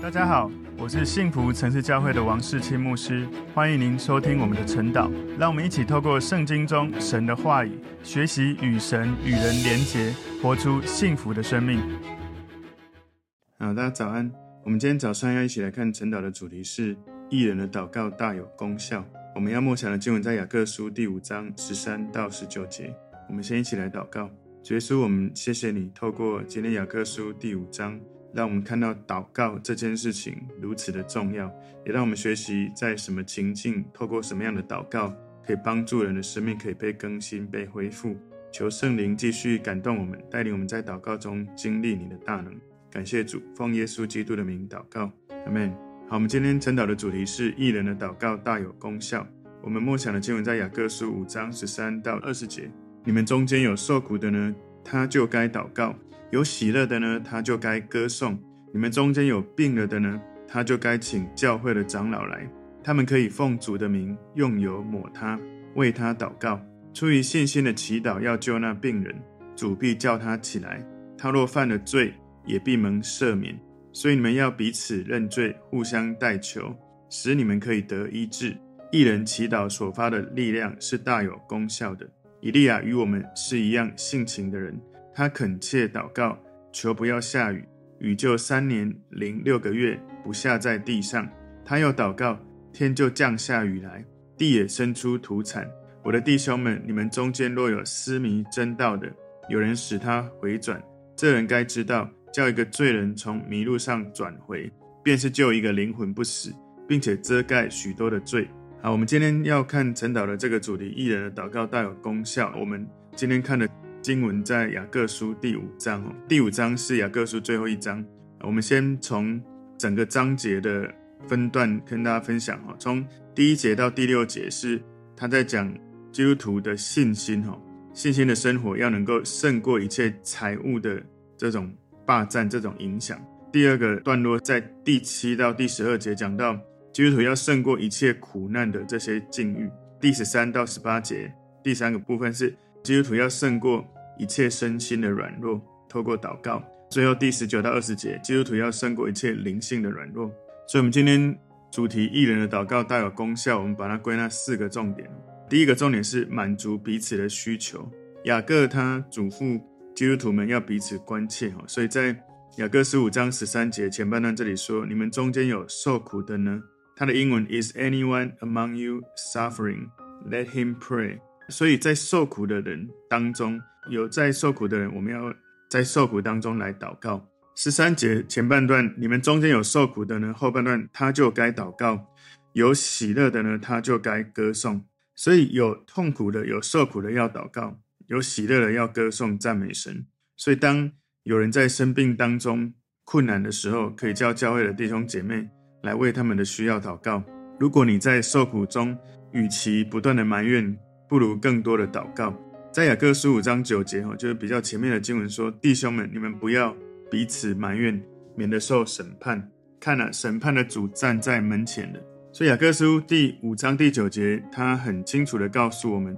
大家好，我是幸福城市教会的王世清牧师，欢迎您收听我们的晨祷。让我们一起透过圣经中神的话语，学习与神与人连结，活出幸福的生命。好，大家早安。我们今天早上要一起来看晨祷的主题是“义人的祷告大有功效”。我们要默想的经文在雅各书第五章十三到十九节。我们先一起来祷告。主耶稣，我们谢谢你，透过今天雅各书第五章。让我们看到祷告这件事情如此的重要，也让我们学习在什么情境，透过什么样的祷告，可以帮助人的生命可以被更新、被恢复。求圣灵继续感动我们，带领我们在祷告中经历你的大能。感谢主，奉耶稣基督的名祷告，阿门。好，我们今天晨祷的主题是义人的祷告大有功效。我们默想的经文在雅各书五章十三到二十节。你们中间有受苦的呢，他就该祷告。有喜乐的呢，他就该歌颂；你们中间有病了的呢，他就该请教会的长老来，他们可以奉主的名用油抹他，为他祷告，出于信心的祈祷要救那病人，主必叫他起来。他若犯了罪，也必蒙赦免。所以你们要彼此认罪，互相代求，使你们可以得医治。一人祈祷所发的力量是大有功效的。以利亚与我们是一样性情的人。他恳切祷告，求不要下雨，雨就三年零六个月不下在地上。他又祷告，天就降下雨来，地也生出土产。我的弟兄们，你们中间若有失迷真道的，有人使他回转，这人该知道，叫一个罪人从迷路上转回，便是救一个灵魂不死，并且遮盖许多的罪。好，我们今天要看陈导的这个主题：艺人的祷告大有功效。我们今天看的。经文在雅各书第五章哦，第五章是雅各书最后一章。我们先从整个章节的分段跟大家分享哈，从第一节到第六节是他在讲基督徒的信心哈，信心的生活要能够胜过一切财物的这种霸占、这种影响。第二个段落在第七到第十二节讲到基督徒要胜过一切苦难的这些境遇。第十三到十八节第三个部分是。基督徒要胜过一切身心的软弱，透过祷告。最后第十九到二十节，基督徒要胜过一切灵性的软弱。所以，我们今天主题义人的祷告带有功效。我们把它归纳四个重点。第一个重点是满足彼此的需求。雅各他嘱咐基督徒们要彼此关切。所以在雅各十五章十三节前半段这里说：“你们中间有受苦的呢？”他的英文 is anyone among you suffering? Let him pray. 所以在受苦的人当中，有在受苦的人，我们要在受苦当中来祷告。十三节前半段，你们中间有受苦的呢，后半段他就该祷告；有喜乐的呢，他就该歌颂。所以有痛苦的、有受苦的要祷告，有喜乐的要歌颂赞美神。所以当有人在生病当中困难的时候，可以叫教会的弟兄姐妹来为他们的需要祷告。如果你在受苦中，与其不断的埋怨，不如更多的祷告，在雅各书五章九节哦，就是比较前面的经文说：“弟兄们，你们不要彼此埋怨，免得受审判。看了、啊、审判的主站在门前的。”所以雅各书第五章第九节，他很清楚的告诉我们，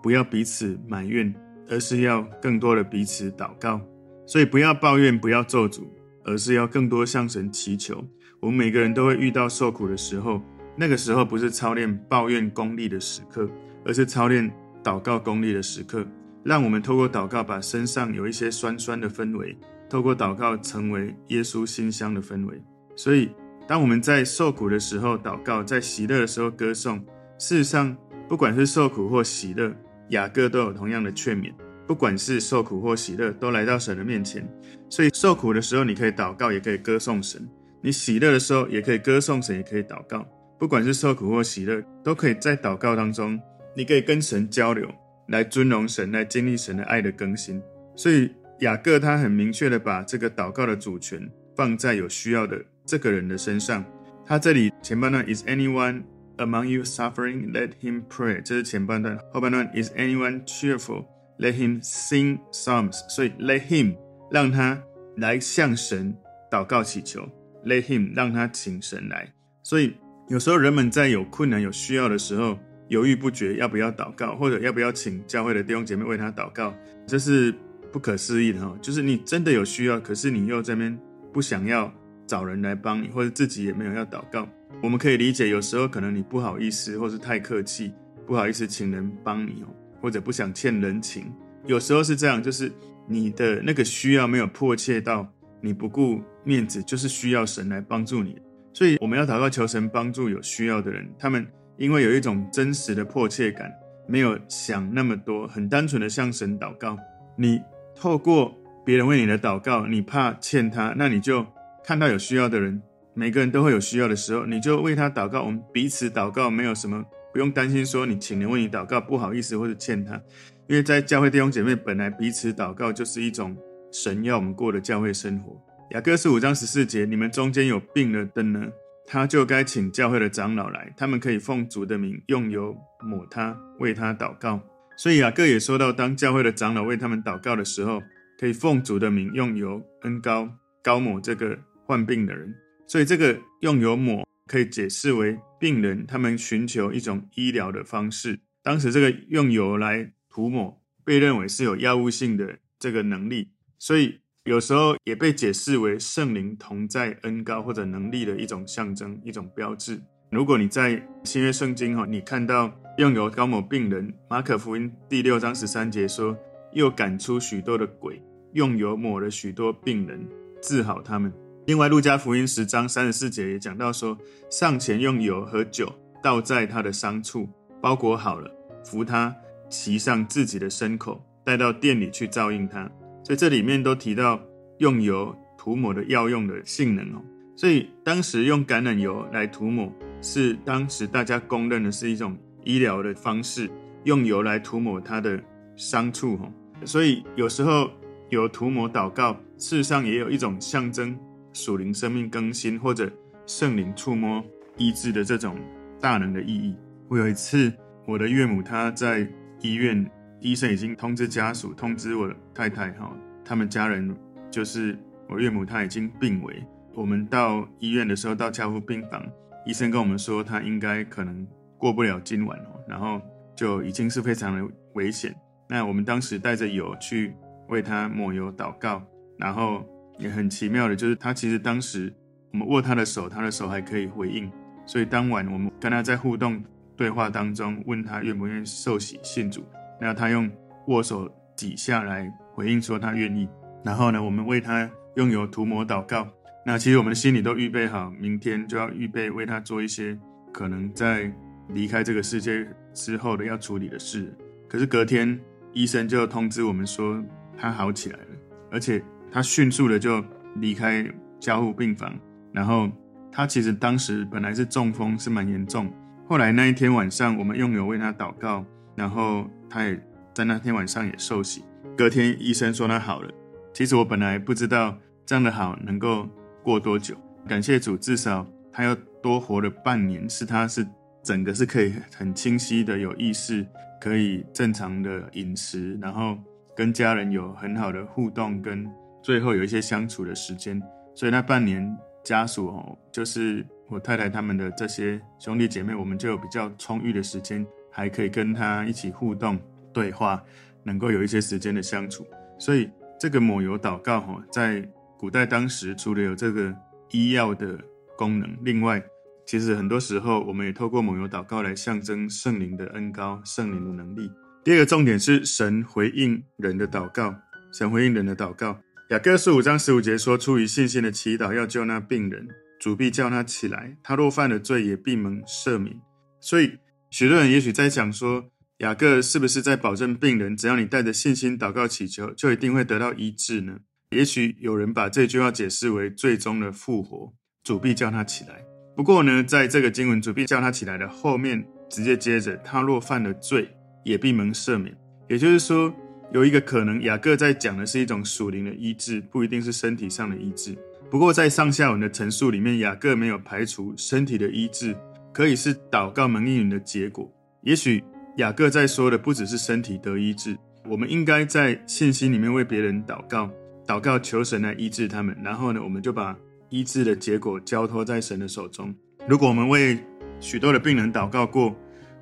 不要彼此埋怨，而是要更多的彼此祷告。所以不要抱怨，不要咒诅，而是要更多向神祈求。我们每个人都会遇到受苦的时候，那个时候不是操练抱怨功利的时刻。而是操练祷告功力的时刻，让我们透过祷告把身上有一些酸酸的氛围，透过祷告成为耶稣馨香的氛围。所以，当我们在受苦的时候祷告，在喜乐的时候歌颂，事实上，不管是受苦或喜乐，雅各都有同样的劝勉。不管是受苦或喜乐，都来到神的面前。所以，受苦的时候你可以祷告，也可以歌颂神；你喜乐的时候也可以歌颂神，也可以祷告。不管是受苦或喜乐，都可以在祷告当中。你可以跟神交流，来尊荣神，来经历神的爱的更新。所以雅各他很明确的把这个祷告的主权放在有需要的这个人的身上。他这里前半段 is anyone among you suffering? Let him pray。这是前半段，后半段 is anyone cheerful? Let him sing psalms。所以 let him 让他来向神祷告祈求，let him 让他请神来。所以有时候人们在有困难、有需要的时候。犹豫不决，要不要祷告，或者要不要请教会的弟兄姐妹为他祷告，这是不可思议的哈。就是你真的有需要，可是你又这边不想要找人来帮你，或者自己也没有要祷告。我们可以理解，有时候可能你不好意思，或是太客气，不好意思请人帮你哦，或者不想欠人情。有时候是这样，就是你的那个需要没有迫切到你不顾面子，就是需要神来帮助你。所以我们要祷告求神帮助有需要的人，他们因为有一种真实的迫切感，没有想那么多，很单纯的向神祷告。你透过别人为你的祷告，你怕欠他，那你就看到有需要的人，每个人都会有需要的时候，你就为他祷告。我们彼此祷告，没有什么不用担心，说你请人为你祷告不好意思或者欠他，因为在教会弟兄姐妹本来彼此祷告就是一种神要我们过的教会生活。雅各书五章十四节，你们中间有病了的呢，他就该请教会的长老来，他们可以奉主的名用油抹他，为他祷告。所以雅各也说到，当教会的长老为他们祷告的时候，可以奉主的名用油恩膏膏抹这个患病的人。所以这个用油抹可以解释为病人他们寻求一种医疗的方式。当时这个用油来涂抹，被认为是有药物性的这个能力，所以。有时候也被解释为圣灵同在、恩高或者能力的一种象征、一种标志。如果你在新约圣经哈，你看到用油膏抹病人，马可福音第六章十三节说，又赶出许多的鬼，用油抹了许多病人，治好他们。另外，路加福音十章三十四节也讲到说，上前用油和酒倒在他的伤处，包裹好了，扶他骑上自己的牲口，带到店里去照应他。所以这里面都提到用油涂抹的药用的性能哦，所以当时用橄榄油来涂抹，是当时大家公认的是一种医疗的方式，用油来涂抹它的伤处哦。所以有时候有涂抹祷告，事实上也有一种象征属灵生命更新或者圣灵触摸医治的这种大能的意义。我有一次，我的岳母她在医院。医生已经通知家属，通知我太太哈，他们家人就是我岳母，她已经病危。我们到医院的时候，到加护病房，医生跟我们说，她应该可能过不了今晚哦，然后就已经是非常的危险。那我们当时带着油去为她抹油祷告，然后也很奇妙的，就是她其实当时我们握她的手，她的手还可以回应，所以当晚我们跟她在互动对话当中，问她愿不愿意受洗信主。那他用握手几下来回应说他愿意，然后呢，我们为他用油涂抹祷告。那其实我们的心里都预备好，明天就要预备为他做一些可能在离开这个世界之后的要处理的事。可是隔天医生就通知我们说他好起来了，而且他迅速的就离开加护病房。然后他其实当时本来是中风，是蛮严重。后来那一天晚上，我们用油为他祷告，然后。他也在那天晚上也受洗，隔天医生说他好了。其实我本来不知道这样的好能够过多久，感谢主，至少他要多活了半年，是他是整个是可以很清晰的有意识，可以正常的饮食，然后跟家人有很好的互动，跟最后有一些相处的时间。所以那半年家属哦，就是我太太他们的这些兄弟姐妹，我们就有比较充裕的时间。还可以跟他一起互动对话，能够有一些时间的相处。所以这个抹油祷告哈，在古代当时除了有这个医药的功能，另外其实很多时候我们也透过抹油祷告来象征圣灵的恩膏、圣灵的能力。第二个重点是神回应人的祷告，神回应人的祷告。雅各书五章十五节说：“出于信心的祈祷要救那病人，主必叫他起来；他若犯了罪，也必蒙赦免。”所以。许多人也许在想说，雅各是不是在保证病人，只要你带着信心祷告祈求，就一定会得到医治呢？也许有人把这句话解释为最终的复活，主必叫他起来。不过呢，在这个经文“主必叫他起来”的后面，直接接着他若犯了罪，也必蒙赦免。也就是说，有一个可能，雅各在讲的是一种属灵的医治，不一定是身体上的医治。不过在上下文的陈述里面，雅各没有排除身体的医治。可以是祷告蒙应允的结果。也许雅各在说的不只是身体得医治，我们应该在信心里面为别人祷告，祷告求神来医治他们。然后呢，我们就把医治的结果交托在神的手中。如果我们为许多的病人祷告过，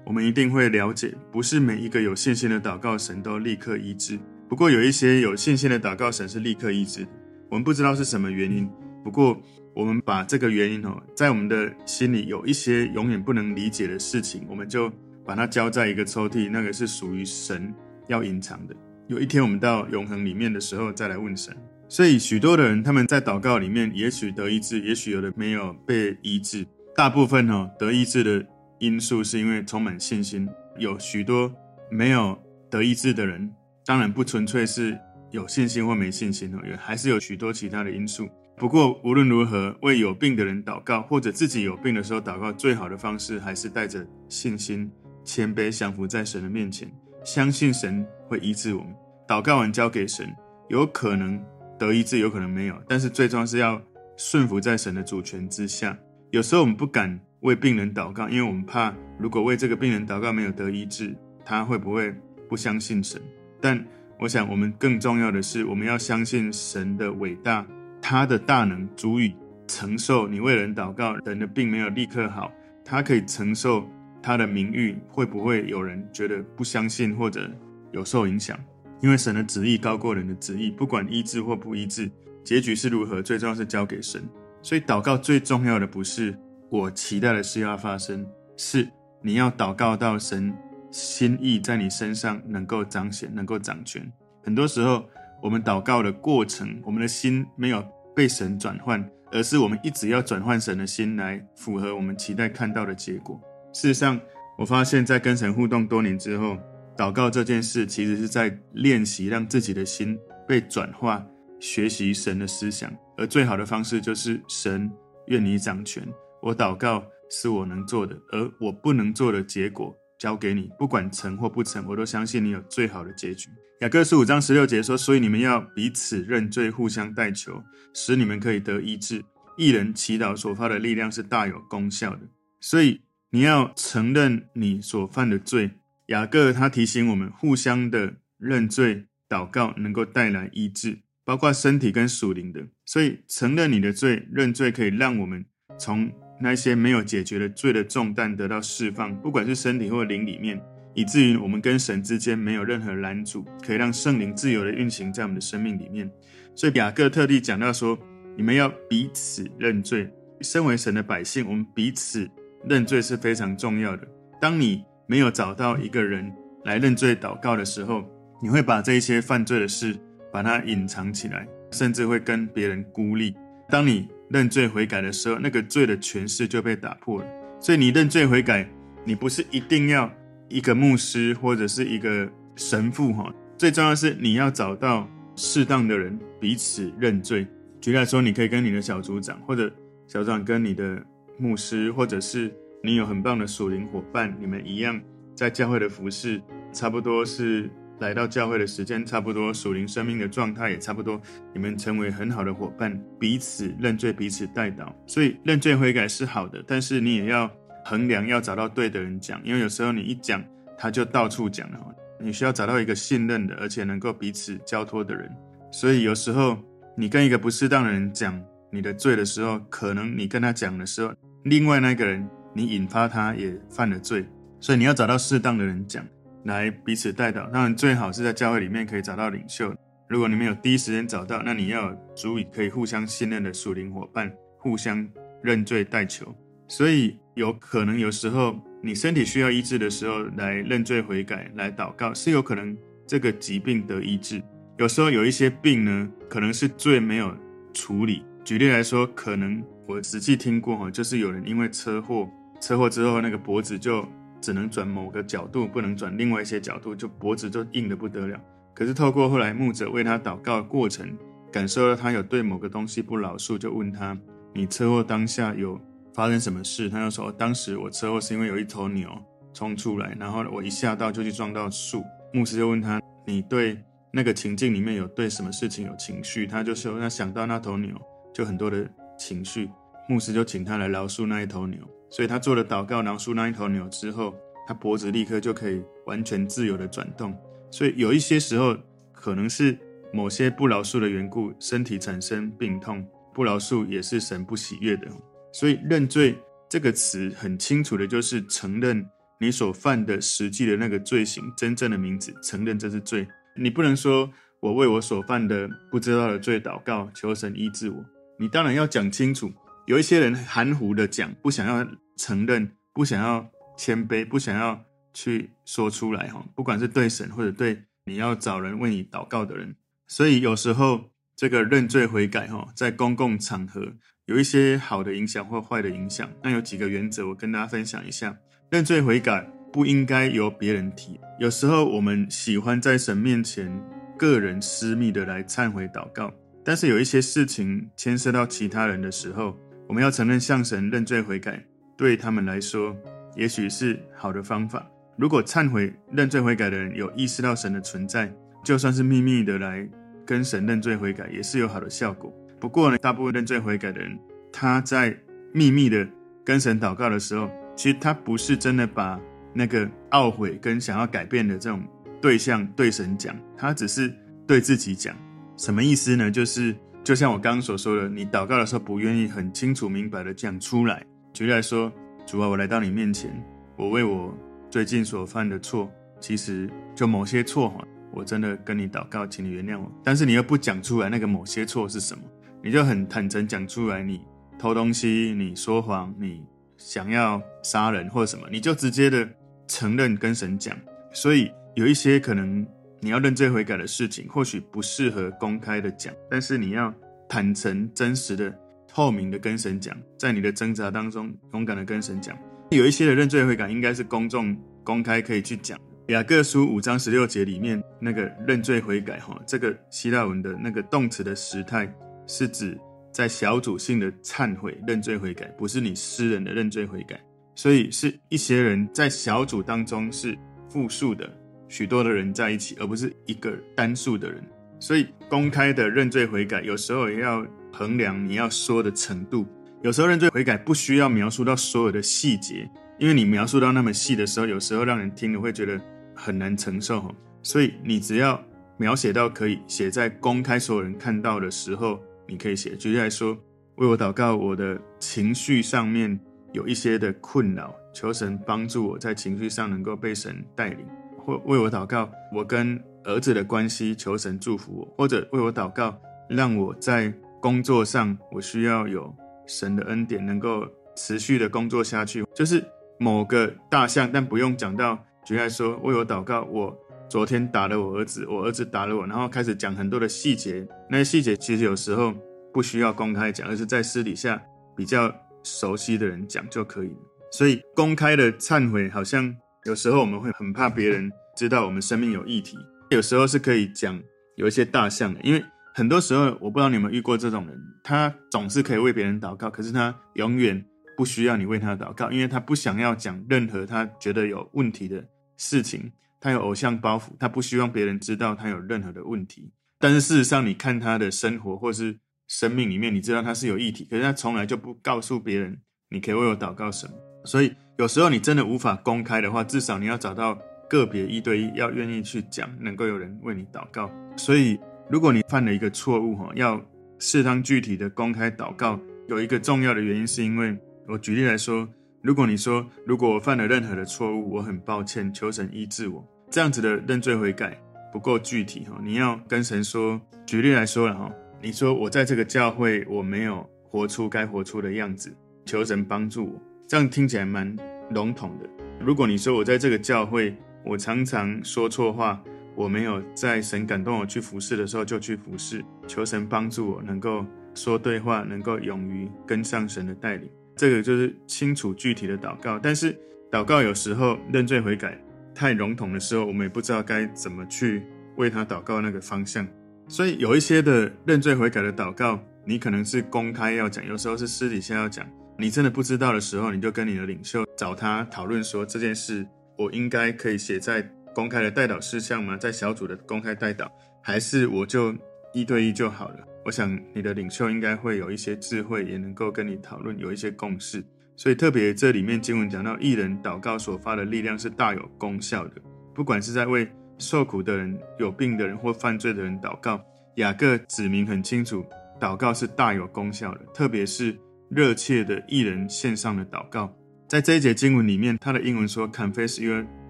我们一定会了解，不是每一个有信心的祷告神都立刻医治。不过有一些有信心的祷告神是立刻医治。我们不知道是什么原因，不过我们把这个原因哦，在我们的心里有一些永远不能理解的事情，我们就把它交在一个抽屉，那个是属于神要隐藏的。有一天我们到永恒里面的时候再来问神。所以许多的人他们在祷告里面，也许得医治，也许有的没有被医治。大部分哦得医治的因素是因为充满信心。有许多没有得医治的人，当然不纯粹是有信心或没信心哦，也还是有许多其他的因素。不过无论如何，为有病的人祷告，或者自己有病的时候祷告，最好的方式还是带着信心、谦卑，降服在神的面前，相信神会医治我们。祷告完交给神，有可能得医治，有可能没有，但是最终是要顺服在神的主权之下。有时候我们不敢为病人祷告，因为我们怕，如果为这个病人祷告没有得医治，他会不会不相信神？但我想，我们更重要的是，我们要相信神的伟大，他的大能足以承受你为人祷告，人的病没有立刻好，他可以承受他的名誉，会不会有人觉得不相信或者有受影响？因为神的旨意高过人的旨意，不管医治或不医治，结局是如何，最重要是交给神。所以祷告最重要的不是我期待的事要发生，是你要祷告到神心意在你身上能够彰显、能够掌权。很多时候我们祷告的过程，我们的心没有被神转换，而是我们一直要转换神的心来符合我们期待看到的结果。事实上，我发现在跟神互动多年之后，祷告这件事其实是在练习让自己的心被转化。学习神的思想，而最好的方式就是神愿你掌权。我祷告是我能做的，而我不能做的结果交给你，不管成或不成，我都相信你有最好的结局。雅各书五章十六节说：“所以你们要彼此认罪，互相代求，使你们可以得医治。一人祈祷所发的力量是大有功效的。”所以你要承认你所犯的罪。雅各他提醒我们，互相的认罪祷告能够带来医治。包括身体跟属灵的，所以承认你的罪，认罪可以让我们从那些没有解决的罪的重担得到释放，不管是身体或灵里面，以至于我们跟神之间没有任何拦阻，可以让圣灵自由的运行在我们的生命里面。所以雅各特地讲到说，你们要彼此认罪。身为神的百姓，我们彼此认罪是非常重要的。当你没有找到一个人来认罪祷告的时候，你会把这一些犯罪的事。把它隐藏起来，甚至会跟别人孤立。当你认罪悔改的时候，那个罪的权势就被打破了。所以你认罪悔改，你不是一定要一个牧师或者是一个神父哈。最重要是你要找到适当的人彼此认罪。举例来说，你可以跟你的小组长，或者小组长跟你的牧师，或者是你有很棒的属灵伙伴，你们一样在教会的服事，差不多是。来到教会的时间差不多，属灵生命的状态也差不多，你们成为很好的伙伴，彼此认罪，彼此代祷。所以认罪悔改是好的，但是你也要衡量，要找到对的人讲，因为有时候你一讲，他就到处讲了。你需要找到一个信任的，而且能够彼此交托的人。所以有时候你跟一个不适当的人讲你的罪的时候，可能你跟他讲的时候，另外那个人你引发他也犯了罪，所以你要找到适当的人讲。来彼此代祷，当然最好是在教会里面可以找到领袖。如果你没有第一时间找到，那你要有足以可以互相信任的属灵伙伴，互相认罪代求。所以有可能有时候你身体需要医治的时候，来认罪悔改，来祷告，是有可能这个疾病得医治。有时候有一些病呢，可能是罪没有处理。举例来说，可能我实际听过哈，就是有人因为车祸，车祸之后那个脖子就。只能转某个角度，不能转另外一些角度，就脖子就硬得不得了。可是透过后来牧者为他祷告的过程，感受到他有对某个东西不饶恕，就问他：“你车祸当下有发生什么事？”他就说：“当时我车祸是因为有一头牛冲出来，然后我一下到就去撞到树。”牧师就问他：“你对那个情境里面有对什么事情有情绪？”他就说：“他想到那头牛，就很多的情绪。”牧师就请他来饶恕那一头牛。所以他做了祷告，饶恕那一头牛之后，他脖子立刻就可以完全自由的转动。所以有一些时候，可能是某些不饶恕的缘故，身体产生病痛。不饶恕也是神不喜悦的。所以认罪这个词很清楚的就是承认你所犯的实际的那个罪行，真正的名字，承认这是罪。你不能说我为我所犯的不知道的罪祷告，求神医治我。你当然要讲清楚。有一些人含糊的讲，不想要承认，不想要谦卑，不想要去说出来哈。不管是对神或者对你要找人为你祷告的人，所以有时候这个认罪悔改哈，在公共场合有一些好的影响或坏的影响。那有几个原则，我跟大家分享一下。认罪悔改不应该由别人提。有时候我们喜欢在神面前个人私密的来忏悔祷告，但是有一些事情牵涉到其他人的时候，我们要承认向神认罪悔改，对他们来说也许是好的方法。如果忏悔认罪悔改的人有意识到神的存在，就算是秘密的来跟神认罪悔改，也是有好的效果。不过呢，大部分认罪悔改的人，他在秘密的跟神祷告的时候，其实他不是真的把那个懊悔跟想要改变的这种对象对神讲，他只是对自己讲。什么意思呢？就是就像我刚刚所说的，你祷告的时候不愿意很清楚明白的讲出来。举例来说，主啊，我来到你面前，我为我最近所犯的错，其实就某些错哈，我真的跟你祷告，请你原谅我。但是你又不讲出来那个某些错是什么，你就很坦诚讲出来，你偷东西，你说谎，你。想要杀人或者什么，你就直接的承认跟神讲。所以有一些可能你要认罪悔改的事情，或许不适合公开的讲，但是你要坦诚、真实的、透明的跟神讲，在你的挣扎当中勇敢的跟神讲。有一些的认罪悔改应该是公众、公开可以去讲。雅各书五章十六节里面那个认罪悔改，哈，这个希腊文的那个动词的时态是指。在小组性的忏悔、认罪悔改，不是你私人的认罪悔改，所以是一些人在小组当中是复数的，许多的人在一起，而不是一个单数的人。所以公开的认罪悔改，有时候也要衡量你要说的程度。有时候认罪悔改不需要描述到所有的细节，因为你描述到那么细的时候，有时候让人听了会觉得很难承受。所以你只要描写到可以写在公开所有人看到的时候。你可以写，举例来说，为我祷告，我的情绪上面有一些的困扰，求神帮助我在情绪上能够被神带领；或为我祷告，我跟儿子的关系，求神祝福我；或者为我祷告，让我在工作上我需要有神的恩典，能够持续的工作下去。就是某个大项，但不用讲到，举例说，为我祷告，我。昨天打了我儿子，我儿子打了我，然后开始讲很多的细节。那些细节其实有时候不需要公开讲，而是在私底下比较熟悉的人讲就可以了。所以公开的忏悔，好像有时候我们会很怕别人知道我们生命有议题。有时候是可以讲有一些大象的，因为很多时候我不知道你有没有遇过这种人，他总是可以为别人祷告，可是他永远不需要你为他祷告，因为他不想要讲任何他觉得有问题的事情。他有偶像包袱，他不希望别人知道他有任何的问题。但是事实上，你看他的生活或是生命里面，你知道他是有议题，可是他从来就不告诉别人，你可以为我祷告什么。所以有时候你真的无法公开的话，至少你要找到个别一对一，要愿意去讲，能够有人为你祷告。所以如果你犯了一个错误，哈，要适当具体的公开祷告，有一个重要的原因，是因为我举例来说，如果你说，如果我犯了任何的错误，我很抱歉，求神医治我。这样子的认罪悔改不够具体哈，你要跟神说。举例来说了哈，你说我在这个教会我没有活出该活出的样子，求神帮助我。这样听起来蛮笼统的。如果你说我在这个教会我常常说错话，我没有在神感动我去服侍的时候就去服侍，求神帮助我能够说对话，能够勇于跟上神的带领。这个就是清楚具体的祷告。但是祷告有时候认罪悔改。太笼统的时候，我们也不知道该怎么去为他祷告那个方向。所以有一些的认罪悔改的祷告，你可能是公开要讲，有时候是私底下要讲。你真的不知道的时候，你就跟你的领袖找他讨论说，这件事我应该可以写在公开的代祷事项吗？在小组的公开代祷，还是我就一对一就好了？我想你的领袖应该会有一些智慧，也能够跟你讨论，有一些共识。所以特别这里面经文讲到，艺人祷告所发的力量是大有功效的。不管是在为受苦的人、有病的人或犯罪的人祷告，雅各指明很清楚，祷告是大有功效的。特别是热切的义人献上的祷告，在这一节经文里面，他的英文说：“Confess your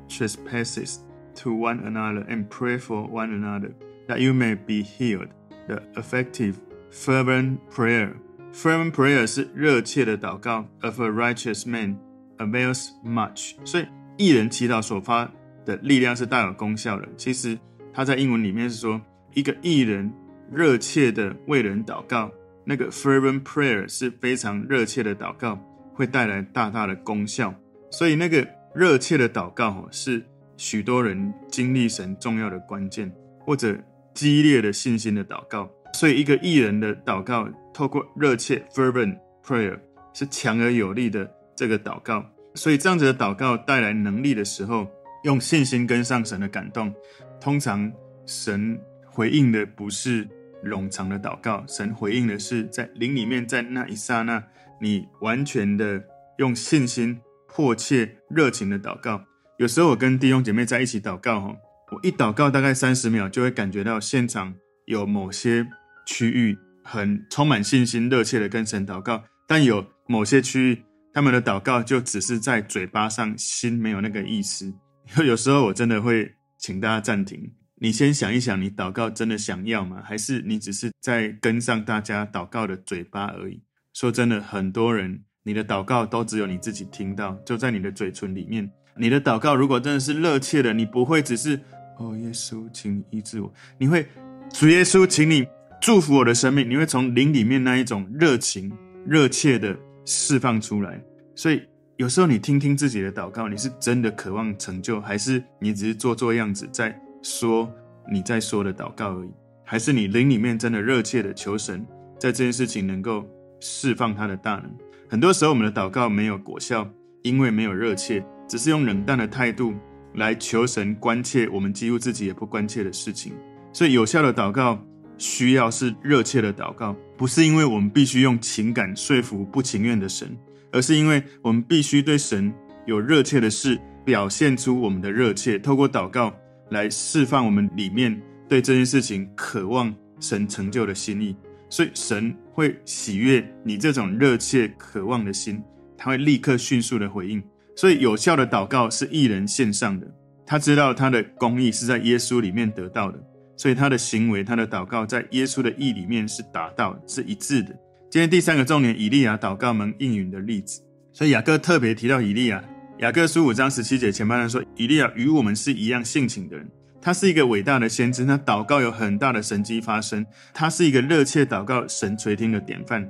trespasses to one another and pray for one another, that you may be healed.” The effective, fervent prayer fervent prayer 是热切的祷告，of a righteous man avails much。所以义人祈祷所发的力量是大有功效的。其实他在英文里面是说，一个艺人热切的为人祷告，那个 fervent prayer 是非常热切的祷告，会带来大大的功效。所以那个热切的祷告是许多人经历神重要的关键，或者激烈的信心的祷告。所以一个义人的祷告，透过热切 fervent prayer 是强而有力的这个祷告。所以这样子的祷告带来能力的时候，用信心跟上神的感动，通常神回应的不是冗长的祷告，神回应的是在灵里面，在那一刹那，你完全的用信心、迫切、热情的祷告。有时候我跟弟兄姐妹在一起祷告，哈，我一祷告大概三十秒，就会感觉到现场有某些区域很充满信心、热切的跟神祷告，但有某些区域，他们的祷告就只是在嘴巴上，心没有那个意思。有时候我真的会请大家暂停。你先想一想，你祷告真的想要吗？还是你只是在跟上大家祷告的嘴巴而已？说真的，很多人你的祷告都只有你自己听到，就在你的嘴唇里面。你的祷告如果真的是热切的，你不会只是哦，耶稣，请你医治我。你会主耶稣，请你祝福我的生命。你会从灵里面那一种热情、热切的释放出来。所以有时候你听听自己的祷告，你是真的渴望成就，还是你只是做做样子在？说你在说的祷告而已，还是你灵里面真的热切的求神，在这件事情能够释放他的大能。很多时候我们的祷告没有果效，因为没有热切，只是用冷淡的态度来求神关切我们几乎自己也不关切的事情。所以有效的祷告需要是热切的祷告，不是因为我们必须用情感说服不情愿的神，而是因为我们必须对神有热切的事，表现出我们的热切，透过祷告。来释放我们里面对这件事情渴望神成就的心意，所以神会喜悦你这种热切渴望的心，他会立刻迅速的回应。所以有效的祷告是义人献上的，他知道他的公义是在耶稣里面得到的，所以他的行为、他的祷告在耶稣的义里面是达到，是一致的。今天第三个重点，以利亚祷告蒙应允的例子。所以雅各特别提到以利亚。雅各书五章十七节前半段说，以利亚与我们是一样性情的人，他是一个伟大的先知，他祷告有很大的神迹发生，他是一个热切祷告神垂听的典范，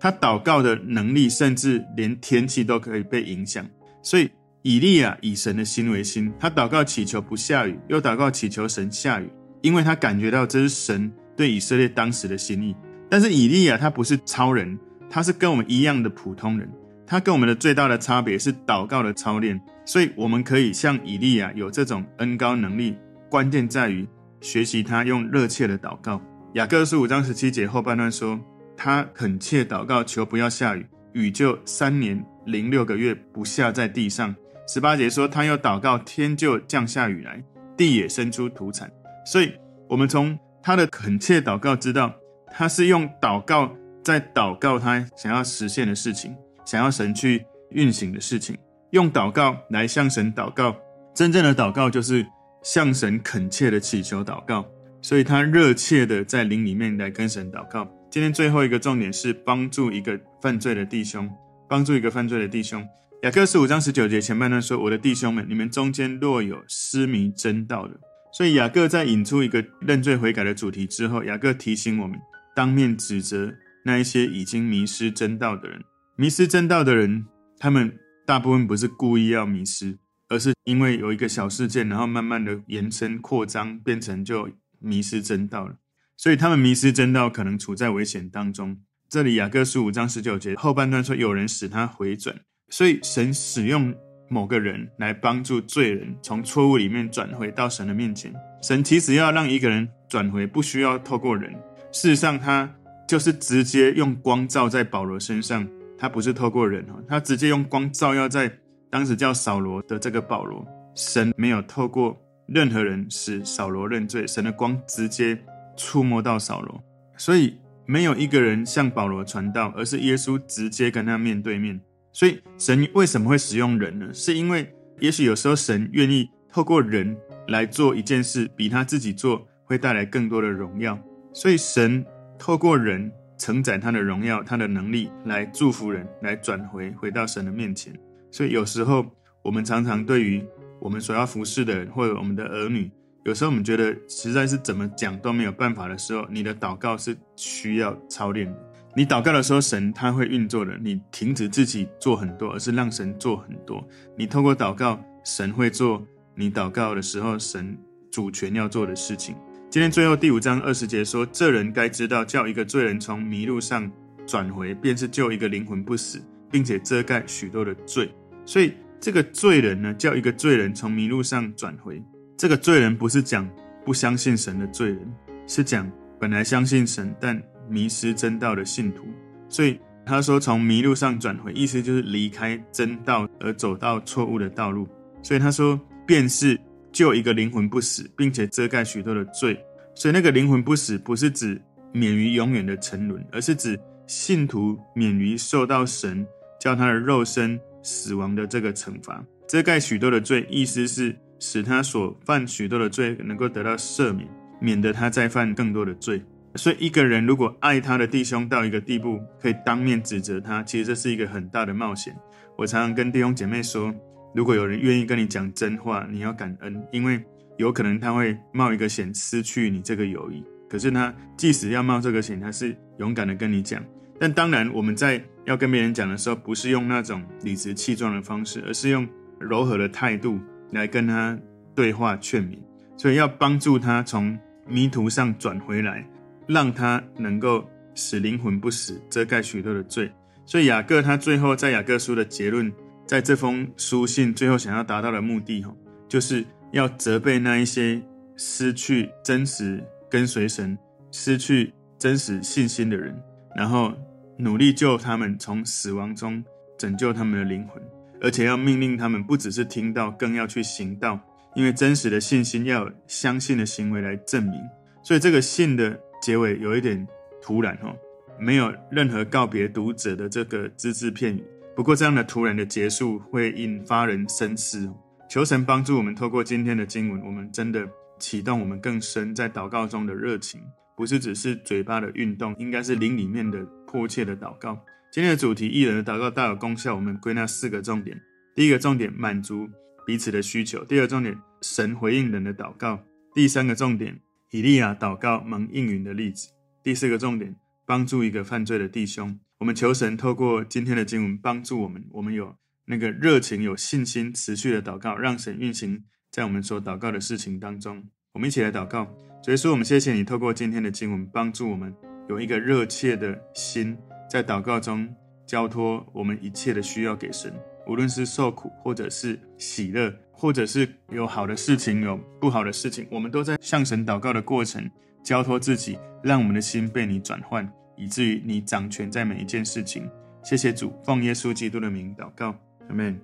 他祷告的能力甚至连天气都可以被影响。所以以利亚以神的心为心，他祷告祈求不下雨，又祷告祈求神下雨，因为他感觉到这是神对以色列当时的心意。但是以利亚他不是超人，他是跟我们一样的普通人。他跟我们的最大的差别是祷告的操练，所以我们可以像以利亚有这种恩高能力，关键在于学习他用热切的祷告。雅各书五章十七节后半段说，他恳切祷告，求不要下雨，雨就三年零六个月不下在地上。十八节说，他又祷告，天就降下雨来，地也生出土产。所以，我们从他的恳切祷告知道，他是用祷告在祷告他想要实现的事情。想要神去运行的事情，用祷告来向神祷告。真正的祷告就是向神恳切的祈求祷告，所以他热切的在灵里面来跟神祷告。今天最后一个重点是帮助一个犯罪的弟兄，帮助一个犯罪的弟兄。雅各十五章十九节前半段说：“我的弟兄们，你们中间若有失迷真道的。”所以雅各在引出一个认罪悔改的主题之后，雅各提醒我们当面指责那一些已经迷失真道的人。迷失真道的人，他们大部分不是故意要迷失，而是因为有一个小事件，然后慢慢的延伸扩张，变成就迷失真道了。所以他们迷失真道，可能处在危险当中。这里雅各书五章十九节后半段说，有人使他回转，所以神使用某个人来帮助罪人从错误里面转回到神的面前。神其实要让一个人转回，不需要透过人，事实上他就是直接用光照在保罗身上。他不是透过人，他直接用光照耀在当时叫扫罗的这个保罗。神没有透过任何人使扫罗认罪，神的光直接触摸到扫罗，所以没有一个人向保罗传道，而是耶稣直接跟他面对面。所以神为什么会使用人呢？是因为也许有时候神愿意透过人来做一件事，比他自己做会带来更多的荣耀。所以神透过人。承载他的荣耀、他的能力来祝福人，来转回回到神的面前。所以有时候我们常常对于我们所要服侍的人或者我们的儿女，有时候我们觉得实在是怎么讲都没有办法的时候，你的祷告是需要操练的。你祷告的时候，神他会运作的。你停止自己做很多，而是让神做很多。你透过祷告，神会做你祷告的时候神主权要做的事情。今天最后第五章二十节说：“这人该知道，叫一个罪人从迷路上转回，便是救一个灵魂不死，并且遮盖许多的罪。”所以这个罪人呢，叫一个罪人从迷路上转回。这个罪人不是讲不相信神的罪人，是讲本来相信神但迷失真道的信徒。所以他说从迷路上转回，意思就是离开真道而走到错误的道路。所以他说，便是。救一个灵魂不死，并且遮盖许多的罪，所以那个灵魂不死不是指免于永远的沉沦，而是指信徒免于受到神叫他的肉身死亡的这个惩罚。遮盖许多的罪，意思是使他所犯许多的罪能够得到赦免，免得他再犯更多的罪。所以一个人如果爱他的弟兄到一个地步，可以当面指责他，其实这是一个很大的冒险。我常常跟弟兄姐妹说。如果有人愿意跟你讲真话，你要感恩，因为有可能他会冒一个险失去你这个友谊。可是他即使要冒这个险，他是勇敢的跟你讲。但当然，我们在要跟别人讲的时候，不是用那种理直气壮的方式，而是用柔和的态度来跟他对话劝勉。所以要帮助他从迷途上转回来，让他能够使灵魂不死，遮盖许多的罪。所以雅各他最后在雅各书的结论。在这封书信最后想要达到的目的，就是要责备那一些失去真实跟随神、失去真实信心的人，然后努力救他们从死亡中拯救他们的灵魂，而且要命令他们不只是听到，更要去行道，因为真实的信心要有相信的行为来证明。所以这个信的结尾有一点突然哦，没有任何告别读者的这个只字片语。不过，这样的突然的结束会引发人深思。求神帮助我们，透过今天的经文，我们真的启动我们更深在祷告中的热情，不是只是嘴巴的运动，应该是灵里面的迫切的祷告。今天的主题：义人的祷告大有功效。我们归纳四个重点：第一个重点，满足彼此的需求；第二个重点，神回应人的祷告；第三个重点，以利亚祷告蒙应允的例子；第四个重点，帮助一个犯罪的弟兄。我们求神透过今天的经文帮助我们，我们有那个热情、有信心、持续的祷告，让神运行在我们所祷告的事情当中。我们一起来祷告，所以说我们谢谢你透过今天的经文帮助我们有一个热切的心，在祷告中交托我们一切的需要给神，无论是受苦，或者是喜乐，或者是有好的事情、有不好的事情，我们都在向神祷告的过程交托自己，让我们的心被你转换。以至于你掌权在每一件事情。谢谢主，奉耶稣基督的名祷告，阿门。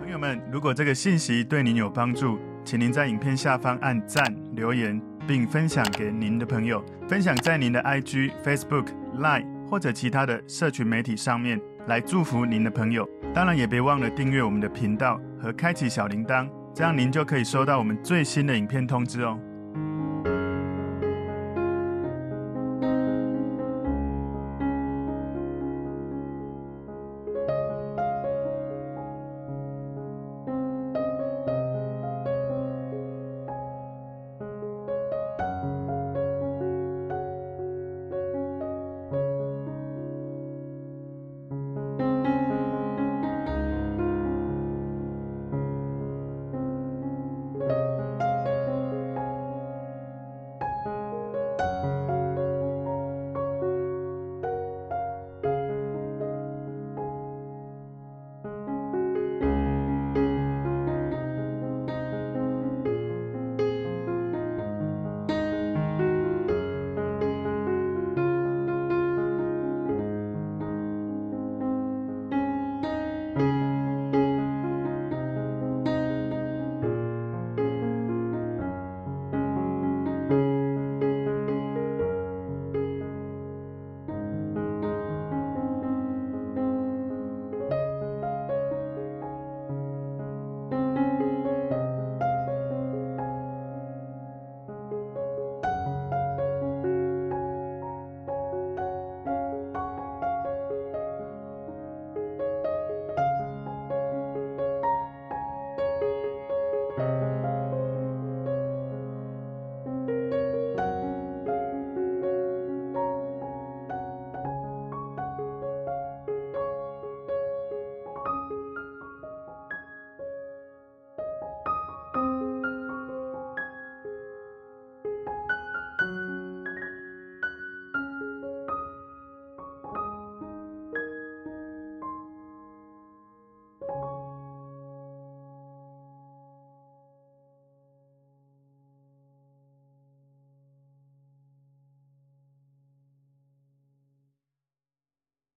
朋友们，如果这个信息对您有帮助，请您在影片下方按赞、留言，并分享给您的朋友，分享在您的 IG、Facebook、Line 或者其他的社群媒体上面。来祝福您的朋友，当然也别忘了订阅我们的频道和开启小铃铛，这样您就可以收到我们最新的影片通知哦。